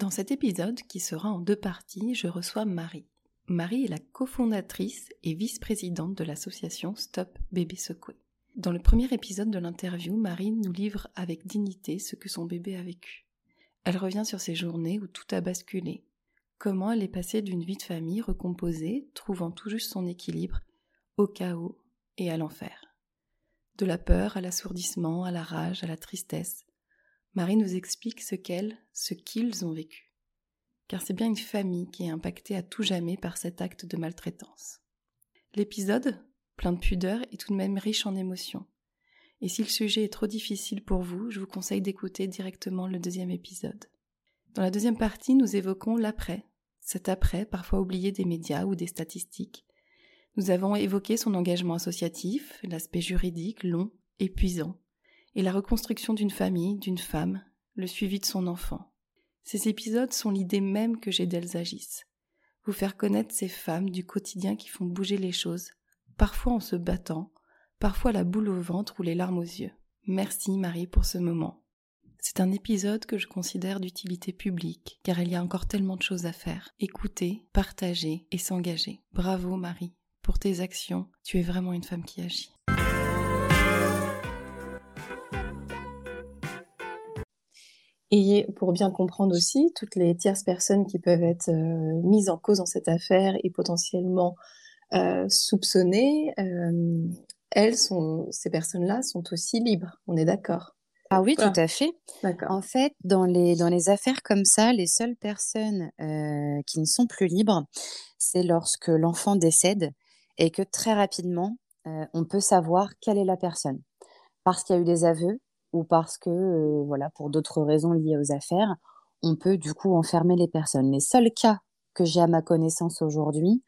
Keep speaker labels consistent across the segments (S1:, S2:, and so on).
S1: Dans cet épisode, qui sera en deux parties, je reçois Marie. Marie est la cofondatrice et vice-présidente de l'association Stop Bébé Secoué. Dans le premier épisode de l'interview, Marie nous livre avec dignité ce que son bébé a vécu. Elle revient sur ces journées où tout a basculé, comment elle est passée d'une vie de famille recomposée, trouvant tout juste son équilibre, au chaos et à l'enfer. De la peur à l'assourdissement, à la rage, à la tristesse, Marie nous explique ce qu'elle, ce qu'ils ont vécu. Car c'est bien une famille qui est impactée à tout jamais par cet acte de maltraitance. L'épisode, plein de pudeur, est tout de même riche en émotions. Et si le sujet est trop difficile pour vous, je vous conseille d'écouter directement le deuxième épisode. Dans la deuxième partie, nous évoquons l'après, cet après parfois oublié des médias ou des statistiques. Nous avons évoqué son engagement associatif, l'aspect juridique long, épuisant, et la reconstruction d'une famille, d'une femme, le suivi de son enfant. Ces épisodes sont l'idée même que j'ai d'elles agissent. Vous faire connaître ces femmes du quotidien qui font bouger les choses, parfois en se battant, parfois la boule au ventre ou les larmes aux yeux. Merci Marie pour ce moment. C'est un épisode que je considère d'utilité publique, car il y a encore tellement de choses à faire. Écouter, partager et s'engager. Bravo Marie, pour tes actions, tu es vraiment une femme qui agit. Et pour bien comprendre aussi toutes les tierces personnes qui peuvent être euh, mises en cause dans cette affaire et potentiellement euh, soupçonnées, euh, elles sont, ces personnes-là sont aussi libres. On est d'accord?
S2: Ah oui, tout à fait. En fait, dans les, dans les affaires comme ça, les seules personnes qui ne sont plus libres, c'est lorsque l'enfant décède et que très rapidement, on peut savoir quelle est la personne. Parce qu'il y a eu des aveux ou parce que, euh, voilà, pour d'autres raisons liées aux affaires, on peut du coup enfermer les personnes. Les seuls cas que j'ai à ma connaissance aujourd'hui,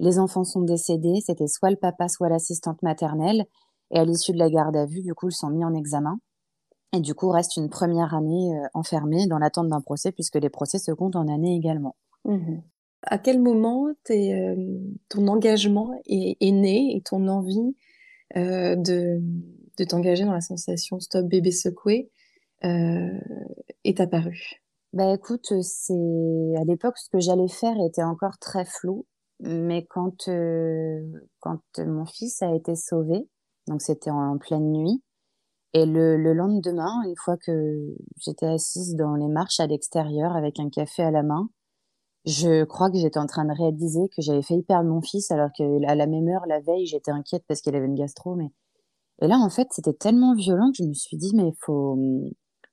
S2: les enfants sont décédés, c'était soit le papa, soit l'assistante maternelle. Et à l'issue de la garde à vue, du coup, ils sont mis en examen. Et du coup, reste une première année euh, enfermée dans l'attente d'un procès, puisque les procès se comptent en année également.
S1: Mmh à quel moment euh, ton engagement est, né et ton envie euh, de, de t'engager dans l'association Stop Bébé Secoué est apparue
S2: bah écoute, c'est à l'époque ce que j'allais faire était encore très flou mais quand, euh, quand mon fils a été sauvé, donc c'était en, pleine nuit, et le, le, lendemain, une fois que j'étais assise dans les marches à l'extérieur avec un café à la main, je crois que j'étais en train de réaliser que j'avais failli perdre mon fils alors qu'à la même heure, la veille, j'étais inquiète parce qu'il avait une gastro. Mais... Et là, en fait, c'était tellement violent que je me suis dit, mais faut,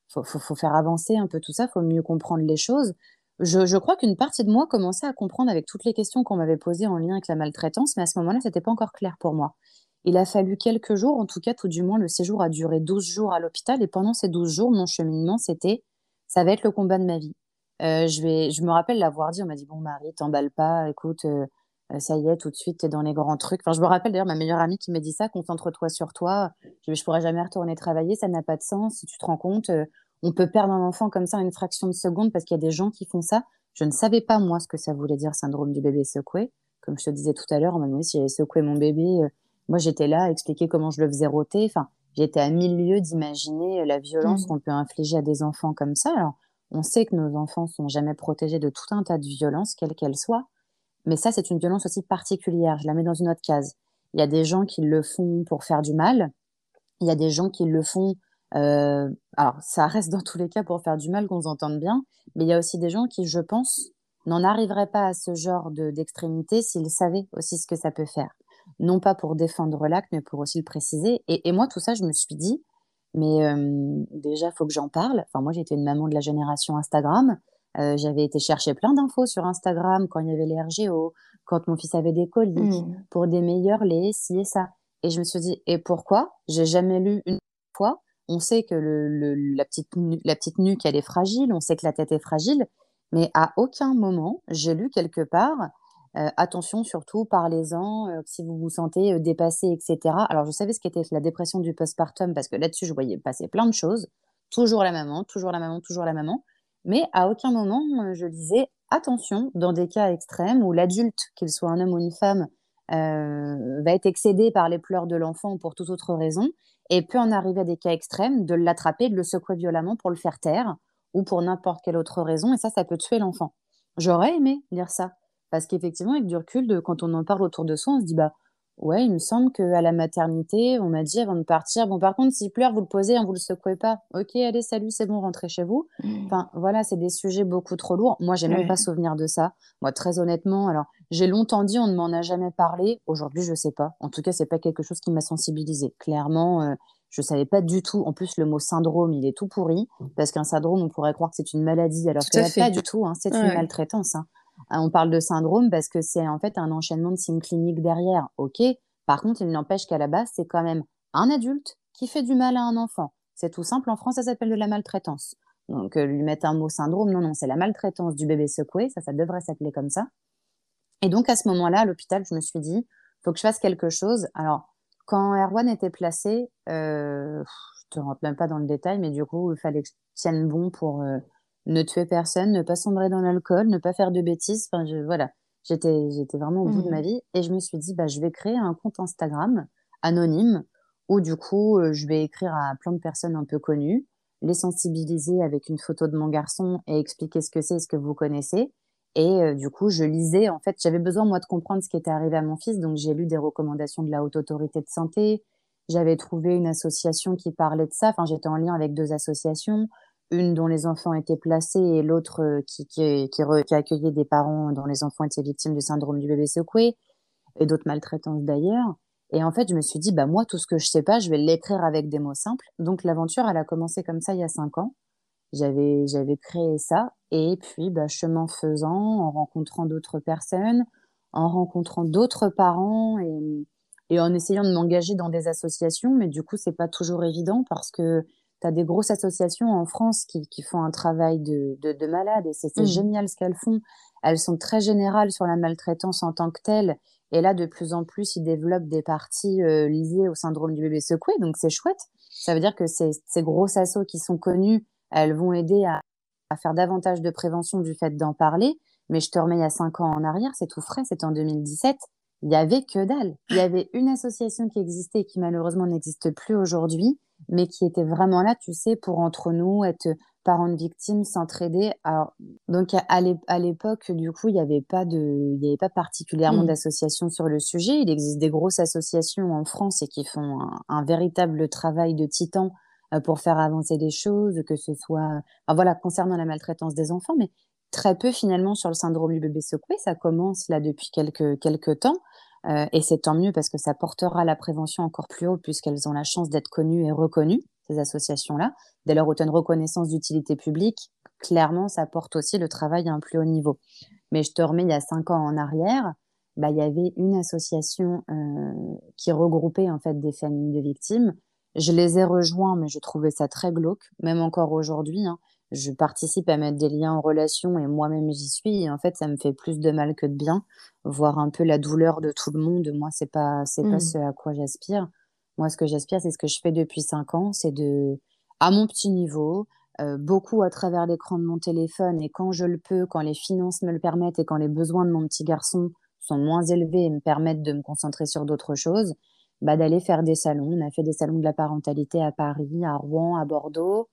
S2: faut, faut, faut, faire avancer un peu tout ça, faut mieux comprendre les choses je, crois qu'une partie de moi commençait à comprendre avec toutes les questions qu'on m'avait posées en lien avec la maltraitance, mais à ce moment-là, ce n'était pas encore clair pour moi. Il a fallu quelques jours, en tout cas, tout du moins, le séjour a duré 12 jours à l'hôpital, et pendant ces 12 jours, mon cheminement, c'était, ça va être le combat de ma vie. Euh, je, vais, je me rappelle l'avoir dit, on m'a dit, bon, Marie, t'emballe pas, écoute, euh, ça y est, tout de suite, t'es dans les grands trucs. Enfin, je me rappelle d'ailleurs ma meilleure amie qui m'a dit ça, concentre-toi sur toi, je, je pourrais jamais retourner travailler, ça n'a pas de sens, si tu te rends compte, on peut perdre un enfant comme ça en une fraction de seconde parce qu'il y a des gens qui font ça. Je ne savais pas, moi, ce que ça voulait dire syndrome du bébé secoué. Comme je te disais tout à l'heure, on m'a demandé si j'avais secoué mon bébé. Euh, moi, j'étais là à expliquer comment je le faisais rôter. Enfin, j'étais à mille lieues d'imaginer la violence mmh. qu'on peut infliger à des enfants comme ça. Alors, on sait que nos enfants sont jamais protégés de tout un tas de violences, quelles qu'elles soient. Mais ça, c'est une violence aussi particulière. Je la mets dans une autre case. Il y a des gens qui le font pour faire du mal. Il y a des gens qui le font euh, alors, ça reste dans tous les cas pour faire du mal, qu'on s'entende bien, mais il y a aussi des gens qui, je pense, n'en arriveraient pas à ce genre d'extrémité s'ils savaient aussi ce que ça peut faire. Non pas pour défendre l'acte, mais pour aussi le préciser. Et, moi, tout ça, je me suis dit, mais euh, déjà, faut que j'en parle. Enfin, moi, j'étais une maman de la génération Instagram. Euh, j'avais été chercher plein d'infos sur Instagram quand il y avait les RGO, quand mon fils avait des colis, mmh. pour des meilleurs laits, ci et ça. Et je me suis dit, et pourquoi? J'ai jamais lu une fois On sait que le, la, petite, la petite nuque, elle est fragile, on sait que la tête est fragile, mais à aucun moment, j'ai lu quelque part, euh, attention surtout, parlez-en, euh, si vous vous sentez dépassé, etc. Alors je savais ce qu'était la dépression du postpartum, parce que là-dessus, je voyais passer plein de choses. Toujours la maman, toujours la maman, toujours la maman. Mais à aucun moment, je disais, attention, dans des cas extrêmes où l'adulte, qu'il soit un homme ou une femme, euh, va être excédé par les pleurs de l'enfant pour toute autre raison et peut en arriver à des cas extrêmes de l'attraper, de le secouer violemment pour le faire taire ou pour n'importe quelle autre raison et ça, ça peut tuer l'enfant. J'aurais aimé lire ça parce qu'effectivement, avec du recul, de, quand on en parle autour de soi, on se dit bah Ouais, il me semble qu'à la maternité, on m'a dit avant de partir, bon, par contre, s'il pleure, vous le posez, hein, vous le secouez pas. Ok, allez, salut, c'est bon, rentrez chez vous. Mmh. Enfin, voilà, c'est des sujets beaucoup trop lourds. Moi, j'ai même pas souvenir de ça. Moi, très honnêtement, alors, j'ai longtemps dit, on ne m'en a jamais parlé. Aujourd'hui, je sais pas. En tout cas, c'est pas quelque chose qui m'a sensibilisé. Clairement, euh, je savais pas du tout. En plus, le mot syndrome, il est tout pourri. Parce qu'un syndrome, on pourrait croire que c'est une maladie, alors que pas du tout. Hein, c'est une maltraitance. Hein. Euh, on parle de syndrome parce que c'est en fait un enchaînement de signes cliniques derrière. Ok. Par contre, il n'empêche qu'à la base, c'est quand même un adulte qui fait du mal à un enfant. C'est tout simple. En France, ça s'appelle de la maltraitance. Donc, euh, lui mettre un mot syndrome, non, non, c'est la maltraitance du bébé secoué. Ça, ça devrait s'appeler comme ça. Et donc, à ce moment-là, à l'hôpital, je me suis dit, faut que je fasse quelque chose. Alors, quand Erwan était placé, euh, je te rentre même pas dans le détail, mais du coup, il fallait que je tienne bon pour ne tuer personne, ne pas sombrer dans l'alcool, ne pas faire de bêtises. Enfin, je, voilà, j'étais, j'étais vraiment au bout de ma mmh. vie et je me suis dit, bah, je vais créer un compte Instagram anonyme où du coup, euh, je vais écrire à plein de personnes un peu connues, les sensibiliser avec une photo de mon garçon et expliquer ce que c'est, ce que vous connaissez. Et euh, du coup, je lisais, en fait, j'avais besoin, moi, de comprendre ce qui était arrivé à mon fils. Donc, j'ai lu des recommandations de la Haute Autorité de Santé. J'avais trouvé une association qui parlait de ça. Enfin, j'étais en lien avec deux associations une dont les enfants étaient placés et l'autre euh, qui, qui, qui, accueillait des parents dont les enfants étaient victimes du syndrome du bébé secoué et d'autres maltraitances d'ailleurs. Et en fait, je me suis dit, bah moi, tout ce que je sais pas, je vais l'écrire avec des mots simples. Donc l'aventure, elle a commencé comme ça il y a cinq ans. J'avais j'avais créé ça et puis bah, chemin faisant, en rencontrant d'autres personnes, en rencontrant d'autres parents et, et en essayant de m'engager dans des associations, mais du coup, c'est pas toujours évident parce que tu as des grosses associations en France qui, qui font un travail de, de, de malade et c'est mmh. génial ce qu'elles font. Elles sont très générales sur la maltraitance en tant que telle. Et là, de plus en plus, ils développent des parties euh, liées au syndrome du bébé secoué. Donc, c'est chouette. Ça veut dire que ces, ces grosses assos qui sont connues, elles vont aider à, à faire davantage de prévention du fait d'en parler. Mais je te remets il y a cinq ans en arrière, c'est tout frais, c'était en 2017. Il y avait que dalle. Il y avait une association qui existait et qui malheureusement n'existe plus aujourd'hui mais qui était vraiment là, tu sais, pour entre nous être parents de victimes, s'entraider. Alors, donc à l'époque, du coup, il n'y avait pas de, il y avait pas particulièrement mmh. d'associations sur le sujet. Il existe des grosses associations en France et qui font un, véritable travail de titan euh, pour faire avancer les choses, que ce soit, voilà, concernant la maltraitance des enfants, mais très peu finalement sur le syndrome du bébé secoué. Ça commence là depuis quelques quelques temps. Euh, et c'est tant mieux parce que ça portera la prévention encore plus haut puisqu'elles ont la chance d'être connues et reconnues, ces associations-là. Dès tu as une reconnaissance d'utilité publique, clairement, ça porte aussi le travail à un plus haut niveau. Mais je te remets il y a cinq ans en arrière, bah, il y avait une association euh, qui regroupait en fait des familles de victimes. Je les ai rejoints, mais je trouvais ça très glauque, même encore aujourd'hui. Hein je participe à mettre des liens en relation et moi-même j'y suis. Et en fait, ça me fait plus de mal que de bien. Voir un peu la douleur de tout le monde, moi, c'est pas, c'est pas mmh. ce à quoi j'aspire. Moi, ce que j'aspire, c'est ce que je fais depuis cinq ans, c'est de, à mon petit niveau, euh, beaucoup à travers l'écran de mon téléphone et quand je le peux, quand les finances me le permettent et quand les besoins de mon petit garçon sont moins élevés et me permettent de me concentrer sur d'autres choses, bah, d'aller faire des salons. On a fait des salons de la parentalité à Paris, à Rouen, à Bordeaux.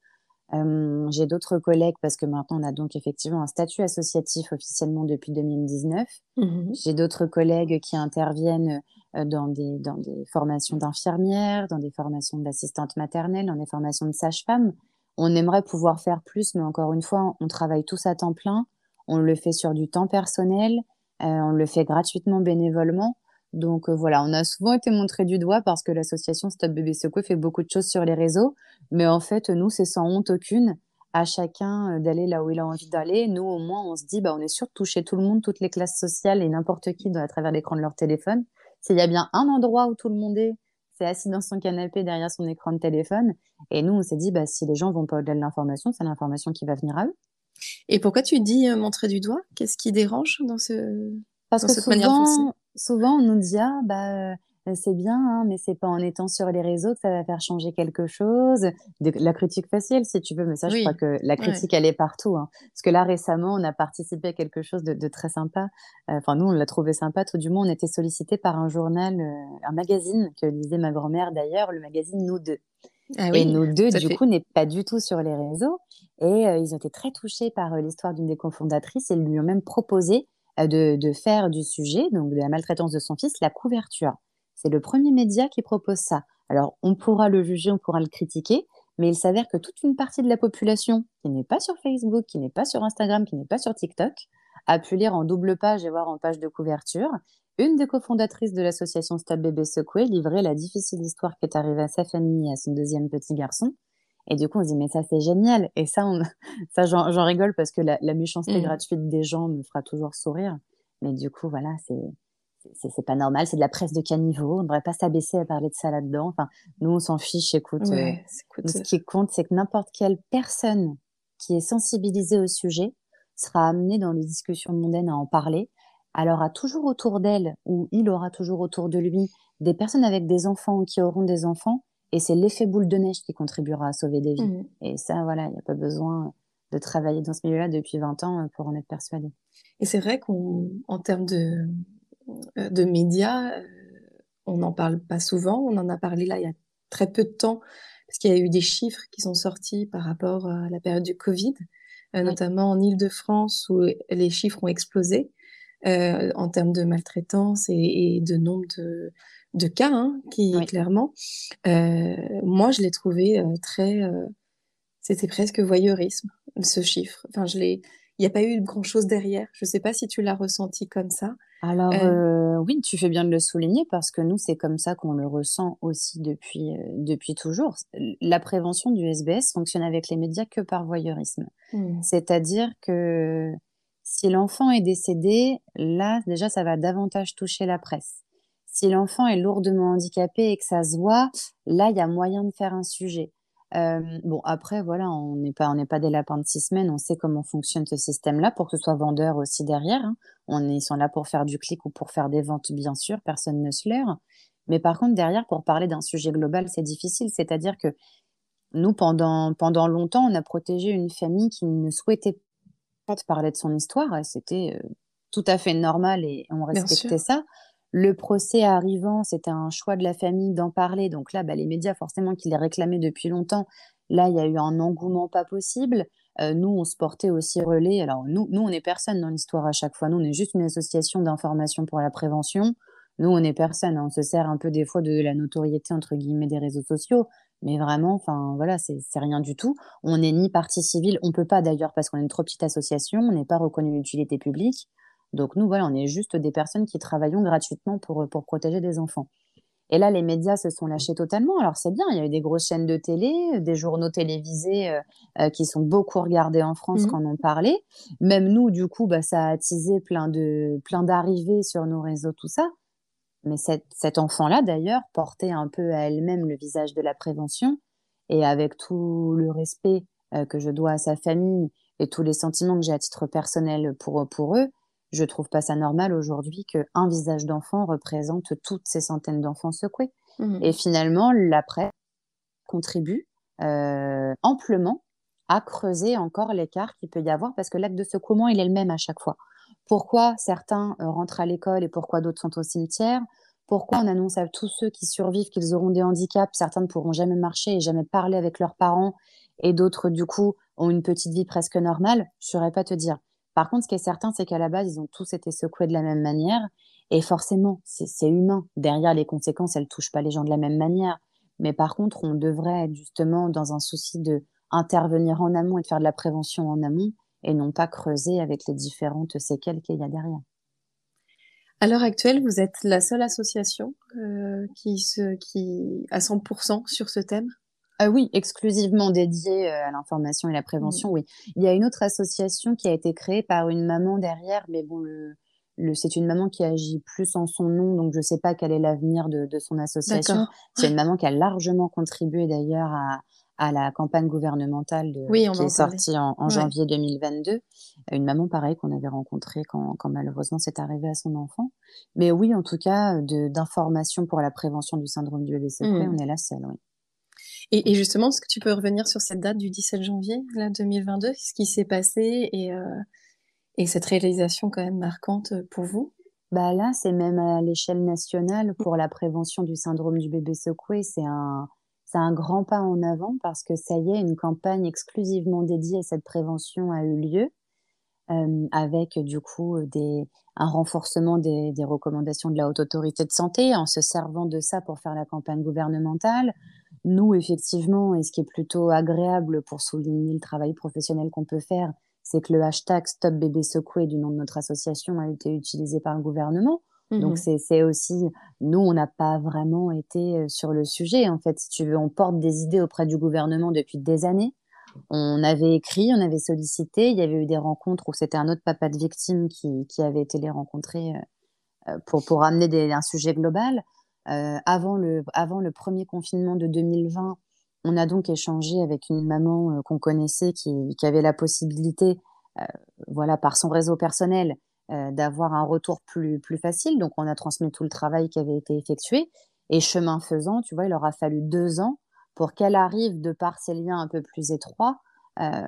S2: Euh, j'ai d'autres collègues parce que maintenant on a donc effectivement un statut associatif officiellement depuis 2019. Mmh j'ai d'autres collègues qui interviennent euh, dans des, dans des formations d'infirmières, dans des formations d'assistantes maternelles, dans des formations de sages-femmes. On aimerait pouvoir faire plus, mais encore une fois, on travaille tous à temps plein. On le fait sur du temps personnel, euh, on le fait gratuitement, bénévolement. Donc euh, voilà, on a souvent été montré du doigt parce que l'association Stop Bébé Secoué fait beaucoup de choses sur les réseaux, mais en fait, nous, c'est sans honte aucune à chacun euh, d'aller là où il a envie d'aller. Nous, au moins, on se dit, bah, on est sûr de toucher tout le monde, toutes les classes sociales et n'importe qui à travers l'écran de leur téléphone. S'il y a bien un endroit où tout le monde est, s'est assis dans son canapé derrière son écran de téléphone. Et nous, on s'est dit, bah, si les gens vont pas au-delà de l'information, c'est l'information qui va venir à eux.
S3: Et pourquoi tu dis euh, montrer du doigt? Qu'est-ce qui dérange dans, ce...
S2: Parce que souvent, souvent, on nous dit, ah, bah, c'est bien, hein, mais c'est pas en étant sur les réseaux que ça va faire changer quelque chose. la critique facile, si tu veux, mais ça, je crois que la critique, elle est partout. Hein. Parce que là, récemment, on a participé à quelque chose de, très sympa. Euh, enfin, nous, on l'a trouvé sympa. Tout du moins, on était sollicité par un journal, euh, un magazine que lisait ma grand-mère d'ailleurs, le magazine Nous deux. Ah et nous deux, du coup, n'est pas du tout sur les réseaux. Et ils ont été très touchés par l'histoire d'une des cofondatrices et lui ont même proposé de, de, faire du sujet, donc de la maltraitance de son fils, la couverture. C'est le premier média qui propose ça. Alors, on pourra le juger, on pourra le critiquer, mais il s'avère que toute une partie de la population qui n'est pas sur Facebook, qui n'est pas sur Instagram, qui n'est pas sur TikTok, a pu lire en double page et voir en page de couverture une des cofondatrices de l'association Stop Bébé Secoué livrer la difficile histoire qui est arrivée à sa famille et à son deuxième petit garçon. Et du coup, on se dit, mais ça, c'est génial. Et ça, ça j'en rigole parce que la, méchanceté mmh. gratuite des gens me fera toujours sourire. Mais du coup, voilà, c'est c'est pas normal, c'est de la presse de caniveau, on ne devrait pas s'abaisser à parler de ça là-dedans. Enfin, nous, on s'en fiche, écoute. Euh, ce qui compte, c'est que n'importe quelle personne qui est sensibilisée au sujet sera amenée dans les discussions mondaines à en parler. Alors, a toujours autour d'elle, ou il aura toujours autour de lui, des personnes avec des enfants ou qui auront des enfants, et c'est l'effet boule de neige qui contribuera à sauver des vies. Mmh. Et ça, voilà, il n'y a pas besoin de travailler dans ce milieu-là depuis 20 ans pour en être persuadé.
S3: Et c'est vrai qu'en termes de, de médias, euh, on n'en parle pas souvent. On en a parlé là il y a très peu de temps, parce qu'il y a eu des chiffres qui sont sortis par rapport à la période du Covid, euh, notamment en Ile-de-France, où les chiffres ont explosé en termes de maltraitance et, de nombre de, cas, hein, qui clairement, moi je l'ai trouvé très, c'était presque voyeurisme ce chiffre. Enfin, je l'ai, il n'y a pas eu grand chose derrière. Je ne sais pas si tu l'as ressenti comme ça.
S2: Alors euh, euh, oui, tu fais bien de le souligner parce que nous, c'est comme ça qu'on le ressent aussi depuis, euh, depuis toujours. La prévention du SBS fonctionne avec les médias que par voyeurisme. Mmh. C'est-à-dire que si l'enfant est décédé, là, déjà, ça va davantage toucher la presse. Si l'enfant est lourdement handicapé et que ça se voit, là, il y a moyen de faire un sujet. Euh, bon, après, voilà, on n'est pas, on n'est pas des lapins de six semaines. On sait comment fonctionne ce système-là pour que ce soit vendeur aussi derrière. Hein. On est, ils sont là pour faire du clic ou pour faire des ventes, bien sûr. Personne ne se leurre. Mais par contre, derrière, pour parler d'un sujet global, c'est difficile. C'est-à-dire que nous, pendant, pendant longtemps, on a protégé une famille qui ne souhaitait pas parler de son histoire. C'était euh, tout à fait normal et on respectait ça. Le procès arrivant, c'était un choix de la famille d'en parler. Donc là, bah, les médias, forcément, qui les réclamaient depuis longtemps, là, il y a eu un engouement pas possible. Euh, nous, on se portait aussi relais. Alors, nous, nous on n'est personne dans l'histoire à chaque fois. Nous, on est juste une association d'information pour la prévention. Nous, on n'est personne. Hein. On se sert un peu des fois de la notoriété, entre guillemets, des réseaux sociaux. Mais vraiment, enfin, voilà, c'est rien du tout. On n'est ni partie civile. On peut pas d'ailleurs parce qu'on est une trop petite association. On n'est pas reconnu d'utilité publique. Donc nous, voilà, on est juste des personnes qui travaillons gratuitement pour, pour protéger des enfants. Et là, les médias se sont lâchés totalement. Alors c'est bien, il y a eu des grosses chaînes de télé, des journaux télévisés euh, euh, qui sont beaucoup regardés en France mmh. quand on en parlait. Même nous, du coup, bah, ça a attisé plein de plein d'arrivées sur nos réseaux, tout ça. Mais cette, cet enfant-là, d'ailleurs, portait un peu à elle-même le visage de la prévention. Et avec tout le respect euh, que je dois à sa famille et tous les sentiments que j'ai à titre personnel pour, pour eux, je trouve pas ça normal aujourd'hui qu'un visage d'enfant représente toutes ces centaines d'enfants secoués. Mmh. Et finalement, la presse contribue euh, amplement à creuser encore l'écart qu'il peut y avoir parce que l'acte de secouement, il est le même à chaque fois. Pourquoi certains euh, rentrent à l'école et pourquoi d'autres sont au cimetière? Pourquoi on annonce à tous ceux qui survivent qu'ils auront des handicaps? Certains ne pourront jamais marcher et jamais parler avec leurs parents et d'autres, du coup, ont une petite vie presque normale. Je ne saurais pas te dire. Par contre, ce qui est certain, c'est qu'à la base, ils ont tous été secoués de la même manière. Et forcément, c'est humain. Derrière les conséquences, elles ne touchent pas les gens de la même manière. Mais par contre, on devrait être justement dans un souci de intervenir en amont et de faire de la prévention en amont et non pas creuser avec les différentes séquelles qu'il y a derrière.
S3: À l'heure actuelle, vous êtes la seule association euh, qui, se, qui à 100% sur ce thème?
S2: Ah oui, exclusivement dédié euh, à l'information et la prévention, mmh. oui. Il y a une autre association qui a été créée par une maman derrière, mais bon, le, c'est une maman qui agit plus en son nom, donc je ne sais pas quel est l'avenir de, de, son association. C'est une maman qui a largement contribué d'ailleurs à, à la campagne gouvernementale de, qui est sortie en, janvier 2022. Une maman pareille qu'on avait rencontrée quand, quand malheureusement c'est arrivé à son enfant. Mais oui, en tout cas, d'informations pour la prévention du syndrome du bébé secoué, mmh. on est la seule, oui.
S3: Et, justement, est-ce que tu peux revenir sur cette date du 17 janvier là, 2022 Ce qui s'est passé et, euh, et cette réalisation quand même marquante pour vous?
S2: Bah là, c'est même à l'échelle nationale pour la prévention du syndrome du bébé secoué. C'est un, c'est un grand pas en avant parce que ça y est, une campagne exclusivement dédiée à cette prévention a eu lieu. Euh, avec du coup des, un renforcement des, des, recommandations de la haute autorité de santé en se servant de ça pour faire la campagne gouvernementale. Nous, effectivement, et ce qui est plutôt agréable pour souligner le travail professionnel qu'on peut faire, c'est que le hashtag Stop Bébé Secoué du nom de notre association a été utilisé par le gouvernement. Donc mmh c'est aussi, nous, on n'a pas vraiment été sur le sujet. En fait, si tu veux, on porte des idées auprès du gouvernement depuis des années. On avait écrit, on avait sollicité, il y avait eu des rencontres où c'était un autre papa de victime qui, qui avait été les rencontrer pour, pour amener des, un sujet global. Euh, avant, le, avant le premier confinement de 2020, on a donc échangé avec une maman qu'on connaissait qui, qui, avait la possibilité, euh, voilà, par son réseau personnel, euh, d'avoir un retour plus, plus facile. Donc, on a transmis tout le travail qui avait été effectué. Et chemin faisant, tu vois, il aura fallu deux ans pour qu'elle arrive, de par ses liens un peu plus étroits, euh,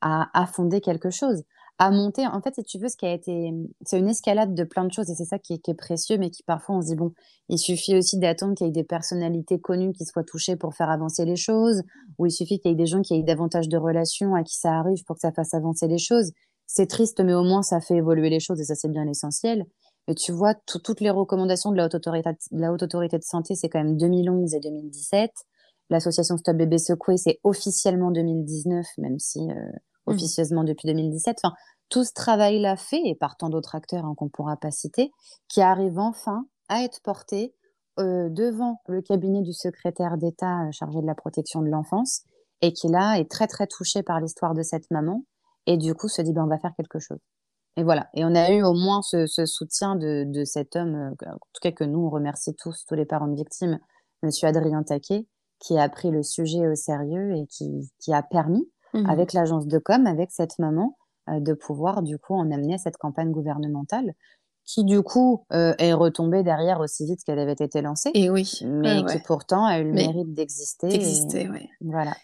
S2: à, à, fonder quelque chose, à monter. En fait, si tu veux, ce qui a été, c'est une escalade de plein de choses et c'est ça qui est, précieux, mais qui parfois on se dit bon, il suffit aussi d'attendre qu'il y ait des personnalités connues qui soient touchées pour faire avancer les choses, ou il suffit qu'il y ait des gens qui aient davantage de relations à qui ça arrive pour que ça fasse avancer les choses c'est triste, mais au moins ça fait évoluer les choses et ça c'est bien l'essentiel. Mais tu vois, toutes les recommandations de la haute autorité, de, la haute autorité de santé, c'est quand même 2011 et 2017. L'association Stop Bébé Secoué, c'est officiellement 2019, même si euh. Officieusement depuis 2017. Enfin, tout ce travail-là fait, et par tant d'autres acteurs hein, qu'on ne pourra pas citer, qui arrive enfin à être porté euh, devant le cabinet du secrétaire d'État euh, chargé de la protection de l'enfance, et qui là est très très touché par l'histoire de cette maman, et du coup se dit ben on va faire quelque chose. Et voilà. Et on a eu au moins ce, soutien de, de, cet homme, euh, en tout cas que nous on remercie tous, tous les parents de victimes, Monsieur Adrien Taquet, qui a pris le sujet au sérieux et qui, qui a permis, mmh avec l'agence de com, avec cette maman, euh, de pouvoir du coup en amener à cette campagne gouvernementale qui du coup euh, est retombée derrière aussi vite qu'elle avait été lancée.
S3: Et oui.
S2: Mais qui pourtant a eu le mérite d'exister.
S3: D'exister, oui.
S2: Voilà.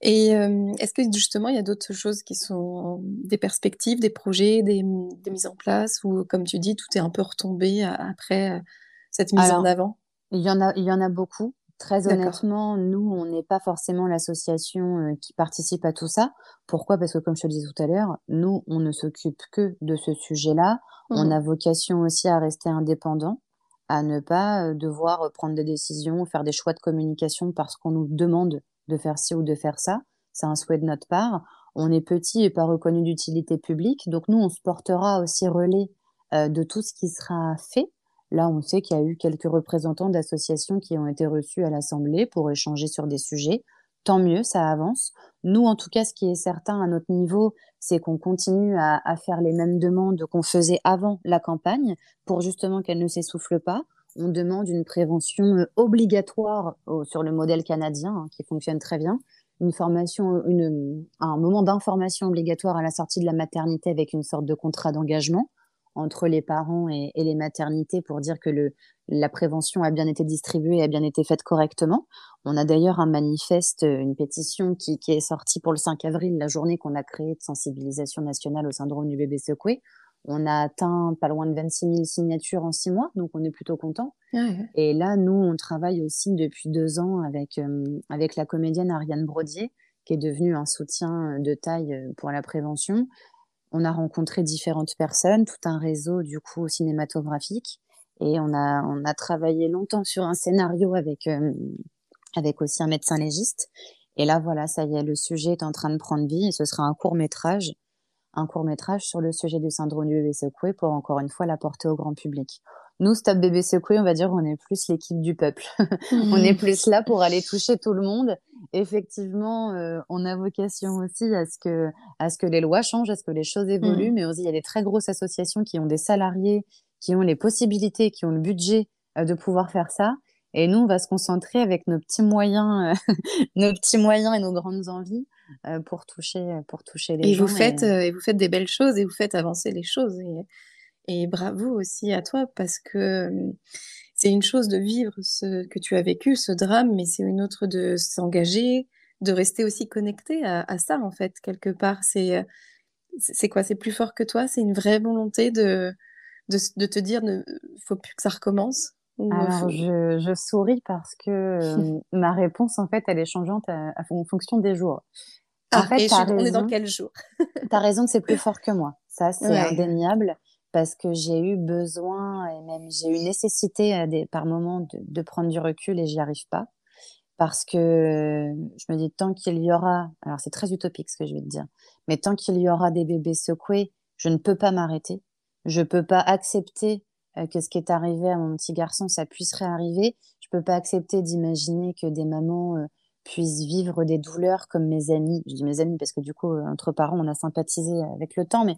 S3: Et euh, est-ce que justement il y a d'autres choses qui sont des perspectives, des projets, des, des, mises en place ou comme tu dis tout est un peu retombé après cette mise en avant?
S2: Il y en a, il y en a beaucoup. Très honnêtement, nous, on n'est pas forcément l'association euh, qui participe à tout ça. Pourquoi? Parce que comme je te le disais tout à l'heure, nous, on ne s'occupe que de ce sujet-là. On mmh. a vocation aussi à rester indépendant, à ne pas devoir prendre des décisions, faire des choix de communication parce qu'on nous demande de faire ci ou de faire ça. C'est un souhait de notre part. On est petit et pas reconnu d'utilité publique, donc nous, on se portera aussi relais euh, de tout ce qui sera fait. Là, on sait qu'il y a eu quelques représentants d'associations qui ont été reçus à l'Assemblée pour échanger sur des sujets. Tant mieux, ça avance. Nous, en tout cas, ce qui est certain à notre niveau, c'est qu'on continue à, faire les mêmes demandes qu'on faisait avant la campagne pour justement qu'elle ne s'essouffle pas on demande une prévention euh, obligatoire sur le modèle canadien, hein, qui fonctionne très bien, une formation, un moment d'information obligatoire à la sortie de la maternité avec une sorte de contrat d'engagement entre les parents et, les maternités pour dire que le, la prévention a bien été distribuée et a bien été faite correctement. On a d'ailleurs un manifeste, une pétition qui, qui est sortie pour le 5 avril, la journée qu'on a créée de sensibilisation nationale au syndrome du bébé secoué, on a atteint pas loin de 26 000 signatures en six mois, donc on est plutôt content. Et là, nous, on travaille aussi depuis deux ans avec, euh, avec la comédienne Ariane Brodier, qui est devenue un soutien de taille euh, pour la prévention. On a rencontré différentes personnes, tout un réseau du coup cinématographique, et on a, on a travaillé longtemps sur un scénario avec, euh, avec aussi un médecin légiste. Et là, voilà, ça y est, le sujet est en train de prendre vie, et ce sera un court métrage un court métrage sur le sujet du syndrome du bébé secoué pour encore une fois l'apporter au grand public. Nous, Stop Bébé Secoué, on va dire, on est plus l'équipe du peuple. on est plus là pour aller toucher tout le monde. Effectivement, euh, on a vocation aussi à ce que, à ce que les lois changent, à ce que les choses évoluent, mmh. mais aussi il y a des très grosses associations qui ont des salariés, qui ont les possibilités, qui ont le budget euh, de pouvoir faire ça. Et nous, on va se concentrer avec nos petits moyens, euh, nos petits moyens et nos grandes envies pour toucher, pour toucher les
S3: et
S2: gens.
S3: Vous faites, et... vous faites des belles choses et vous faites avancer les choses. Et et bravo aussi à toi parce que c'est une chose de vivre ce que tu as vécu, ce drame, mais c'est une autre de s'engager, de rester aussi connecté à, ça en fait quelque part. C'est c'est quoi? C'est plus fort que toi? C'est une vraie volonté de, de, te dire ne faut plus que ça recommence?
S2: Alors, je, je, souris parce que ma réponse, en fait, elle est changeante en fonction des jours.
S3: En ah, fait, et on est dans quel jour?
S2: Tu as raison que c'est plus fort que moi. Ça, c'est indéniable parce que j'ai eu besoin et même j'ai eu nécessité des, par moments de, prendre du recul et j'y arrive pas. Parce que je me dis, tant qu'il y aura, alors c'est très utopique ce que je vais te dire, mais tant qu'il y aura des bébés secoués, je ne peux pas m'arrêter. Je peux pas accepter euh, que ce qui est arrivé à mon petit garçon, ça puisse réarriver. Je peux pas accepter d'imaginer que des mamans euh, puissent vivre des douleurs comme mes amis. Je dis mes amis parce que du coup, entre parents, on a sympathisé avec le temps, mais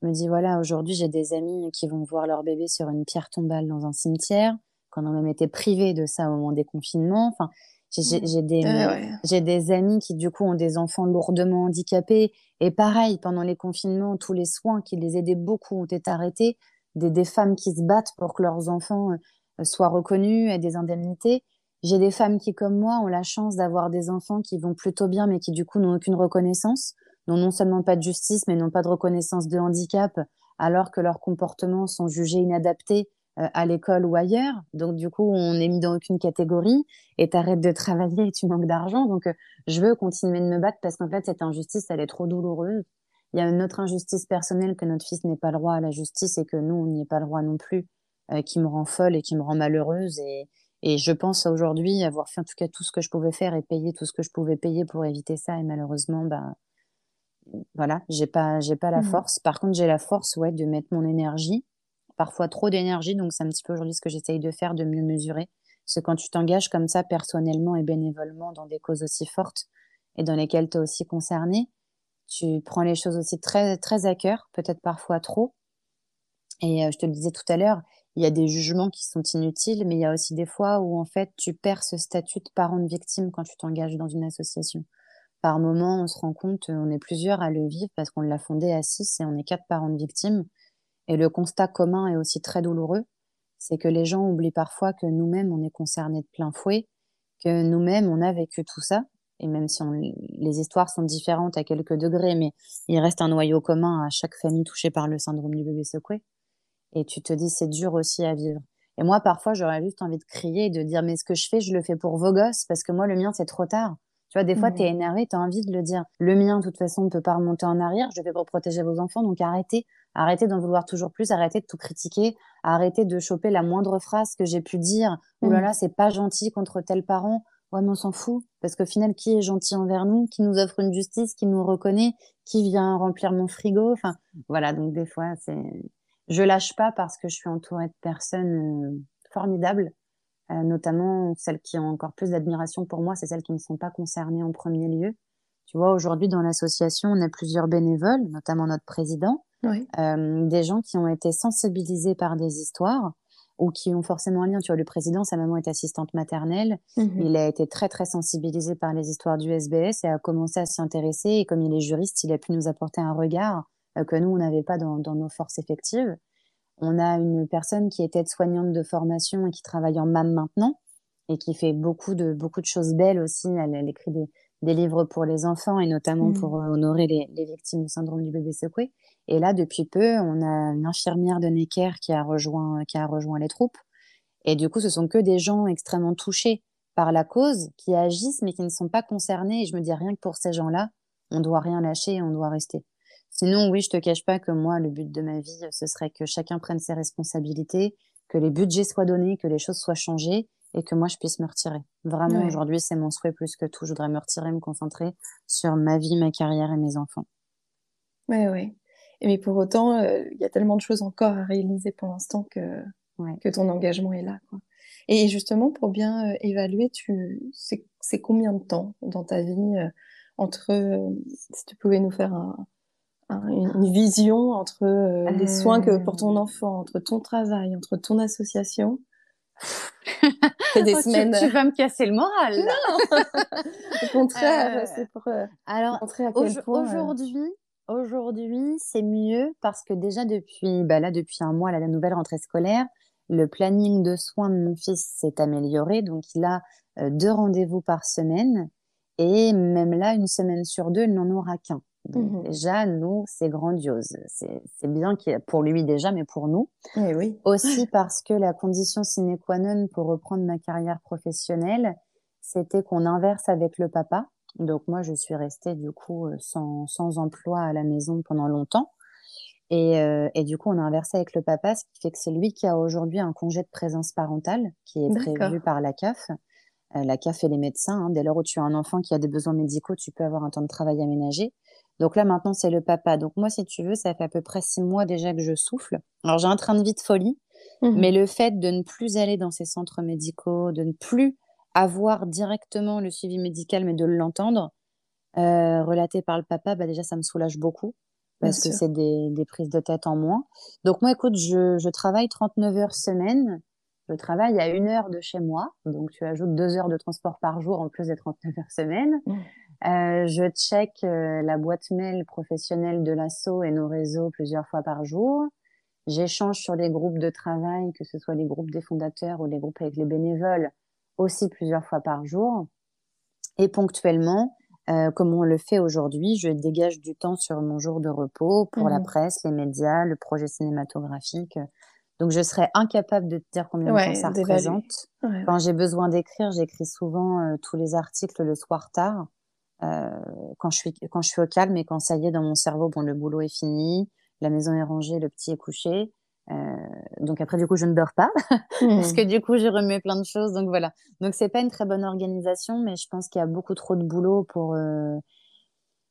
S2: je me dis, voilà, aujourd'hui, j'ai des amis qui vont voir leur bébé sur une pierre tombale dans un cimetière, qu'on a même été privés de ça au moment des confinements. Enfin, j'ai mmh. des, j'ai des amis qui, du coup, ont des enfants lourdement handicapés. Et pareil, pendant les confinements, tous les soins qui les aidaient beaucoup ont été arrêtés. Des, des femmes qui se battent pour que leurs enfants euh, soient reconnus et des indemnités. J'ai des femmes qui, comme moi, ont la chance d'avoir des enfants qui vont plutôt bien, mais qui, du coup, n'ont aucune reconnaissance n'ont non seulement pas de justice, mais n'ont pas de reconnaissance de handicap, alors que leurs comportements sont jugés inadaptés euh, à l'école ou ailleurs. Donc, du coup, on n'est mis dans aucune catégorie et tu arrêtes de travailler et tu manques d'argent. Donc, euh, je veux continuer de me battre parce qu'en fait, cette injustice, elle est trop douloureuse. Il y a une autre injustice personnelle que notre fils n'ait pas le droit à la justice et que nous, on n'y ait pas le droit non plus, euh, qui me rend folle et qui me rend malheureuse. Et, et je pense aujourd'hui avoir fait en tout cas tout ce que je pouvais faire et payer tout ce que je pouvais payer pour éviter ça. Et malheureusement, bah, voilà, j'ai pas, j'ai pas la mmh. force. Par contre, j'ai la force, ouais, de mettre mon énergie, parfois trop d'énergie. Donc, c'est un petit peu aujourd'hui ce que j'essaye de faire, de mieux mesurer. Parce que quand tu t'engages comme ça, personnellement et bénévolement, dans des causes aussi fortes et dans lesquelles tu es aussi concerné, tu prends les choses aussi très, très à cœur, peut-être parfois trop. Et euh, je te le disais tout à l'heure, il y a des jugements qui sont inutiles, mais il y a aussi des fois où, en fait, tu perds ce statut de parent de victime quand tu t'engages dans une association par moment, on se rend compte, on est plusieurs à le vivre parce qu'on l'a fondé à six et on est quatre parents de victimes. Et le constat commun est aussi très douloureux, c'est que les gens oublient parfois que nous-mêmes, on est concernés de plein fouet, que nous-mêmes, on a vécu tout ça. Et même si les histoires sont différentes à quelques degrés, mais il reste un noyau commun à chaque famille touchée par le syndrome du bébé secoué. Et tu te dis, c'est dur aussi à vivre. Et moi, parfois, j'aurais juste envie de crier et de dire, mais ce que je fais, je le fais pour vos gosses, parce que moi, le mien, c'est trop tard. Tu vois, des fois, tu es énervé, tu as envie de le dire. Le mien, de toute façon, ne peut pas remonter en arrière. Je vais pour protéger vos enfants. Donc, arrêtez. Arrêtez d'en vouloir toujours plus. Arrêtez de tout critiquer. Arrêtez de choper la moindre phrase que j'ai pu dire. Oh là mmh. là, c'est pas gentil contre tel parent. Ouais, mais on s'en fout. Parce qu'au final, qui est gentil envers nous? Qui nous offre une justice? Qui nous reconnaît? Qui vient remplir mon frigo? Enfin, voilà. Donc, des fois, c'est, je lâche pas parce que je suis entourée de personnes euh, formidables euh, notamment celles qui ont encore plus d'admiration pour moi, c'est celles qui ne sont pas concernées en premier lieu. Tu vois, aujourd'hui dans l'association, on a plusieurs bénévoles, notamment notre président, euh, des gens qui ont été sensibilisés par des histoires ou qui ont forcément un lien. Tu vois, le président, sa maman est assistante maternelle. Mmh il a été très, très sensibilisé par les histoires du SBS et a commencé à s'y intéresser. Et comme il est juriste, il a pu nous apporter un regard euh, que nous, on n'avait pas dans, dans, nos forces effectives. On a une personne qui est aide-soignante de formation et qui travaille en MAM maintenant et qui fait beaucoup de, beaucoup de choses belles aussi. Elle, écrit des, des, livres pour les enfants et notamment mmh. pour euh, honorer les, les, victimes du syndrome du bébé secoué. Et là, depuis peu, on a une infirmière de Necker qui a rejoint, qui a rejoint les troupes. Et du coup, ce sont que des gens extrêmement touchés par la cause qui agissent mais qui ne sont pas concernés. Et je me dis rien que pour ces gens-là, on doit rien lâcher et on doit rester. Sinon, oui, je te cache pas que moi, le but de ma vie, ce serait que chacun prenne ses responsabilités, que les budgets soient donnés, que les choses soient changées et que moi, je puisse me retirer. Vraiment, aujourd'hui, c'est mon souhait plus que tout. Je voudrais me retirer, me concentrer sur ma vie, ma carrière et mes enfants.
S3: Oui, oui. Mais pour autant, euh, il y a tellement de choses encore à réaliser pour l'instant que que ton engagement est là. Quoi. Et justement, pour bien euh, évaluer, tu, c'est, combien de temps dans ta vie euh, entre, euh, si tu pouvais nous faire une, vision entre les soins que pour ton enfant, entre ton travail, entre ton association.
S2: C'est des oh, semaines. Tu, vas me casser le moral.
S3: Non. Au contraire, c'est pour
S2: alors, montrer à quel point. Aujourd'hui, aujourd'hui, c'est mieux parce que déjà depuis, bah là, depuis un mois, la nouvelle rentrée scolaire, le planning de soins de mon fils s'est amélioré, donc il a euh, deux rendez-vous par semaine et même là, une semaine sur deux, il n'en aura qu'un. Mmh déjà, nous, c'est grandiose. C'est bien pour lui déjà, mais pour nous.
S3: Eh oui.
S2: Aussi parce que la condition sine qua non pour reprendre ma carrière professionnelle, c'était qu'on inverse avec le papa. Donc moi, je suis restée du coup euh, sans, sans emploi à la maison pendant longtemps. Et, euh, et, du coup, on a inversé avec le papa, ce qui fait que c'est lui qui a aujourd'hui un congé de présence parentale qui est prévu par la CAF. Euh, la CAF et les médecins. Hein. Dès lors où tu as un enfant qui a des besoins médicaux, tu peux avoir un temps de travail aménagé. Donc là, maintenant, c'est le papa. Donc moi, si tu veux, ça fait à peu près six mois déjà que je souffle. Alors j'ai un train de vie de folie, mmh mais le fait de ne plus aller dans ces centres médicaux, de ne plus avoir directement le suivi médical, mais de l'entendre euh, relaté par le papa, bah déjà, ça me soulage beaucoup parce que c'est des, des, prises de tête en moins. Donc moi, écoute, je, je, travaille 39 heures semaine. Je travaille à une heure de chez moi. Donc tu ajoutes deux heures de transport par jour en plus des 39 heures semaine. Mmh. Euh, je check euh, la boîte mail professionnelle de l'ASSO et nos réseaux plusieurs fois par jour. J'échange sur les groupes de travail, que ce soit les groupes des fondateurs ou les groupes avec les bénévoles, aussi plusieurs fois par jour. Et ponctuellement, euh, comme on le fait aujourd'hui, je dégage du temps sur mon jour de repos pour la mmh presse, les médias, le projet cinématographique. Donc, je serais incapable de te dire combien de temps ça représente. Quand j'ai besoin d'écrire, j'écris souvent euh, tous les articles le soir tard, quand, je suis, quand je suis au calme et quand ça y est, dans mon cerveau, bon, le boulot est fini, la maison est rangée, le petit est couché. Euh, donc après, du coup, je ne dors pas parce mmh. que du coup, je remets plein de choses. Donc voilà. Donc c'est pas une très bonne organisation, mais je pense qu'il y a beaucoup trop de boulot pour. Euh...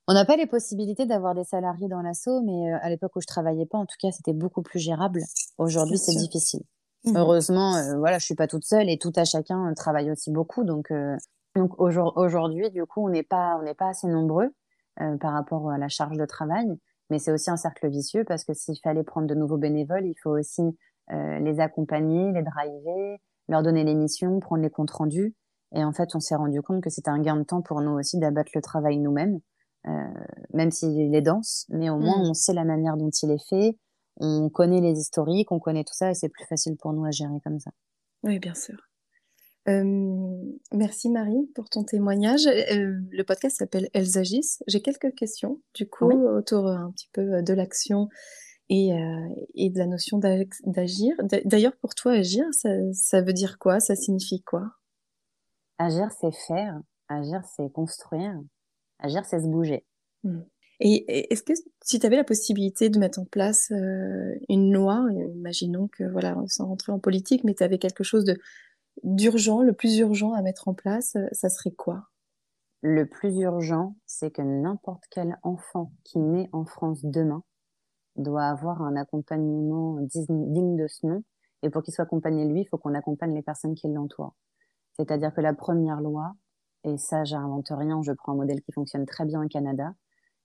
S2: On n'a pas les possibilités d'avoir des salariés dans l'assaut, mais euh, à l'époque où je travaillais pas, en tout cas, c'était beaucoup plus gérable. Aujourd'hui, c'est difficile. Mmh. Heureusement, euh, voilà, je suis pas toute seule et tout à chacun travaille aussi beaucoup. Donc, donc aujourd'hui, du coup, on n'est pas, on n'est pas assez nombreux par rapport à la charge de travail. Mais c'est aussi un cercle vicieux parce que s'il fallait prendre de nouveaux bénévoles, il faut aussi euh, les accompagner, les driver, leur donner les missions, prendre les comptes rendus. Et en fait, on s'est rendu compte que c'était un gain de temps pour nous aussi d'abattre le travail nous-mêmes, euh, même s'il est dense, mais au moins mmh. on sait la manière dont il est fait, on connaît les historiques, on connaît tout ça et c'est plus facile pour nous à gérer comme ça.
S3: Oui, bien sûr. Euh, merci Marie pour ton témoignage. Euh, le podcast s'appelle Elles agissent. J'ai quelques questions du coup autour un petit peu de l'action et, euh, et, de la notion d'agir. D'ailleurs, pour toi, agir, ça, ça, veut dire quoi? Ça signifie quoi?
S2: Agir, c'est faire. Agir, c'est construire. Agir, c'est se bouger.
S3: Mmh. Et est-ce que si tu avais la possibilité de mettre en place une loi, imaginons que, voilà, sans rentrer en politique, mais tu avais quelque chose de d'urgent, le plus urgent à mettre en place, euh, ça serait quoi?
S2: Le plus urgent, c'est que n'importe quel enfant qui naît en France demain doit avoir un accompagnement digne de ce nom. Et pour qu'il soit accompagné lui, il faut qu'on accompagne les personnes qui l'entourent. C'est-à-dire que la première loi, et ça, j'invente rien, je prends un modèle qui fonctionne très bien au Canada,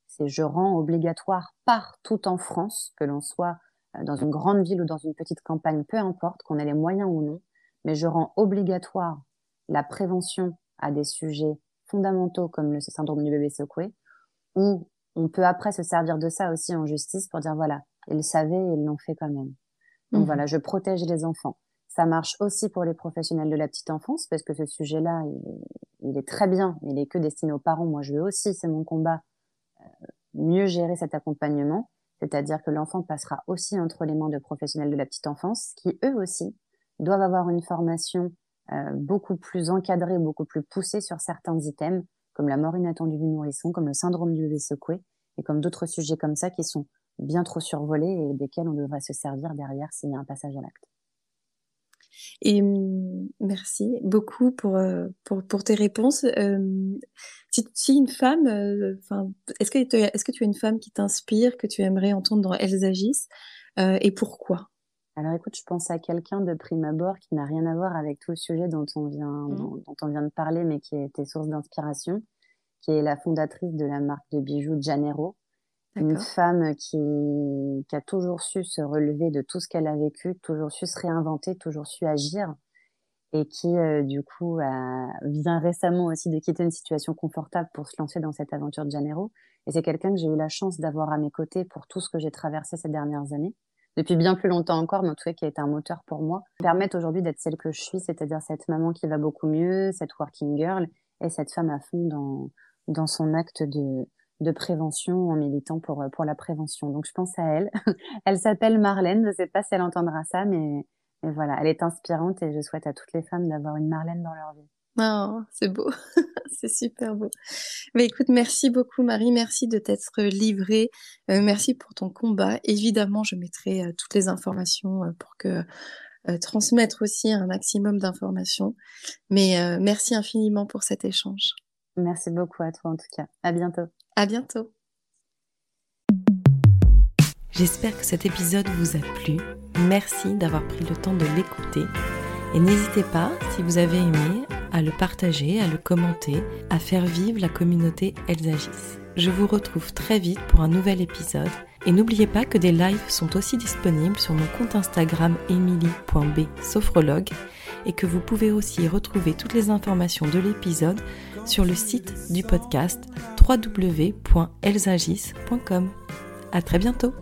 S2: c'est je rends obligatoire partout en France, que l'on soit euh, dans une grande ville ou dans une petite campagne, peu importe, qu'on ait les moyens ou non, mais je rends obligatoire la prévention à des sujets fondamentaux comme le syndrome du bébé secoué, où on peut après se servir de ça aussi en justice pour dire voilà, ils savaient et ils l'ont fait quand même. Donc mhm. voilà, je protège les enfants. Ça marche aussi pour les professionnels de la petite enfance parce que ce sujet-là, il, est très bien, il est que destiné aux parents. Moi, je veux aussi, c'est mon combat, euh, mieux gérer cet accompagnement, c'est-à-dire que l'enfant passera aussi entre les mains de professionnels de la petite enfance qui, eux aussi, doivent avoir une formation euh, beaucoup plus encadrée, beaucoup plus poussée sur certains items, comme la mort inattendue du nourrisson, comme le syndrome du bébé secoué, et comme d'autres sujets comme ça qui sont bien trop survolés et desquels on devrait se servir derrière s'il y a un passage à l'acte.
S3: Et hum, merci beaucoup pour, euh, pour, pour tes réponses. Euh, si, si, une femme, enfin, est-ce que, est-ce que tu as une femme qui t'inspire, que tu aimerais entendre dans Elles agissent, et pourquoi?
S2: Alors écoute, je pense à quelqu'un de prime abord qui n'a rien à voir avec tout le sujet dont on vient,
S1: Mmh.
S2: dont, dont on vient de parler, mais qui a été source d'inspiration, qui est la fondatrice de la marque de bijoux Janero. Une femme qui, qui a toujours su se relever de tout ce qu'elle a vécu, toujours su se réinventer, toujours su agir, et qui, euh, du coup, a- vient récemment aussi de quitter une situation confortable pour se lancer dans cette aventure de Janero. Et c'est quelqu'un que j'ai eu la chance d'avoir à mes côtés pour tout ce que j'ai traversé ces dernières années, depuis bien plus longtemps encore, mais en tout cas qui a été un moteur pour moi, permettent aujourd'hui d'être celle que je suis, c'est-à-dire cette maman qui va beaucoup mieux, cette working girl, et cette femme à fond dans, dans son acte de, de prévention en militant pour, pour la prévention. Donc je pense à elle. Elle s'appelle Marlène, je ne sais pas si elle entendra ça, mais, mais voilà, elle est inspirante et je souhaite à toutes les femmes d'avoir une Marlène dans leur vie.
S1: Oh, c'est beau, c'est super beau. Mais écoute, merci beaucoup Marie, merci de t'être livrée, euh, merci pour ton combat. Évidemment, je mettrai euh, toutes les informations euh, pour que euh, transmettre aussi un maximum d'informations. Mais euh, merci infiniment pour cet échange.
S2: Merci beaucoup à toi en tout cas. À bientôt.
S1: À bientôt. J'espère que cet épisode vous a plu. Merci d'avoir pris le temps de l'écouter. Et n'hésitez pas, si vous avez aimé, à le partager, à le commenter, à faire vivre la communauté Elles agissent. Je vous retrouve très vite pour un nouvel épisode. Et n'oubliez pas que des lives sont aussi disponibles sur mon compte Instagram emily.b-sophrologue et que vous pouvez aussi retrouver toutes les informations de l'épisode sur le site du podcast www.elsagis.com. À très bientôt!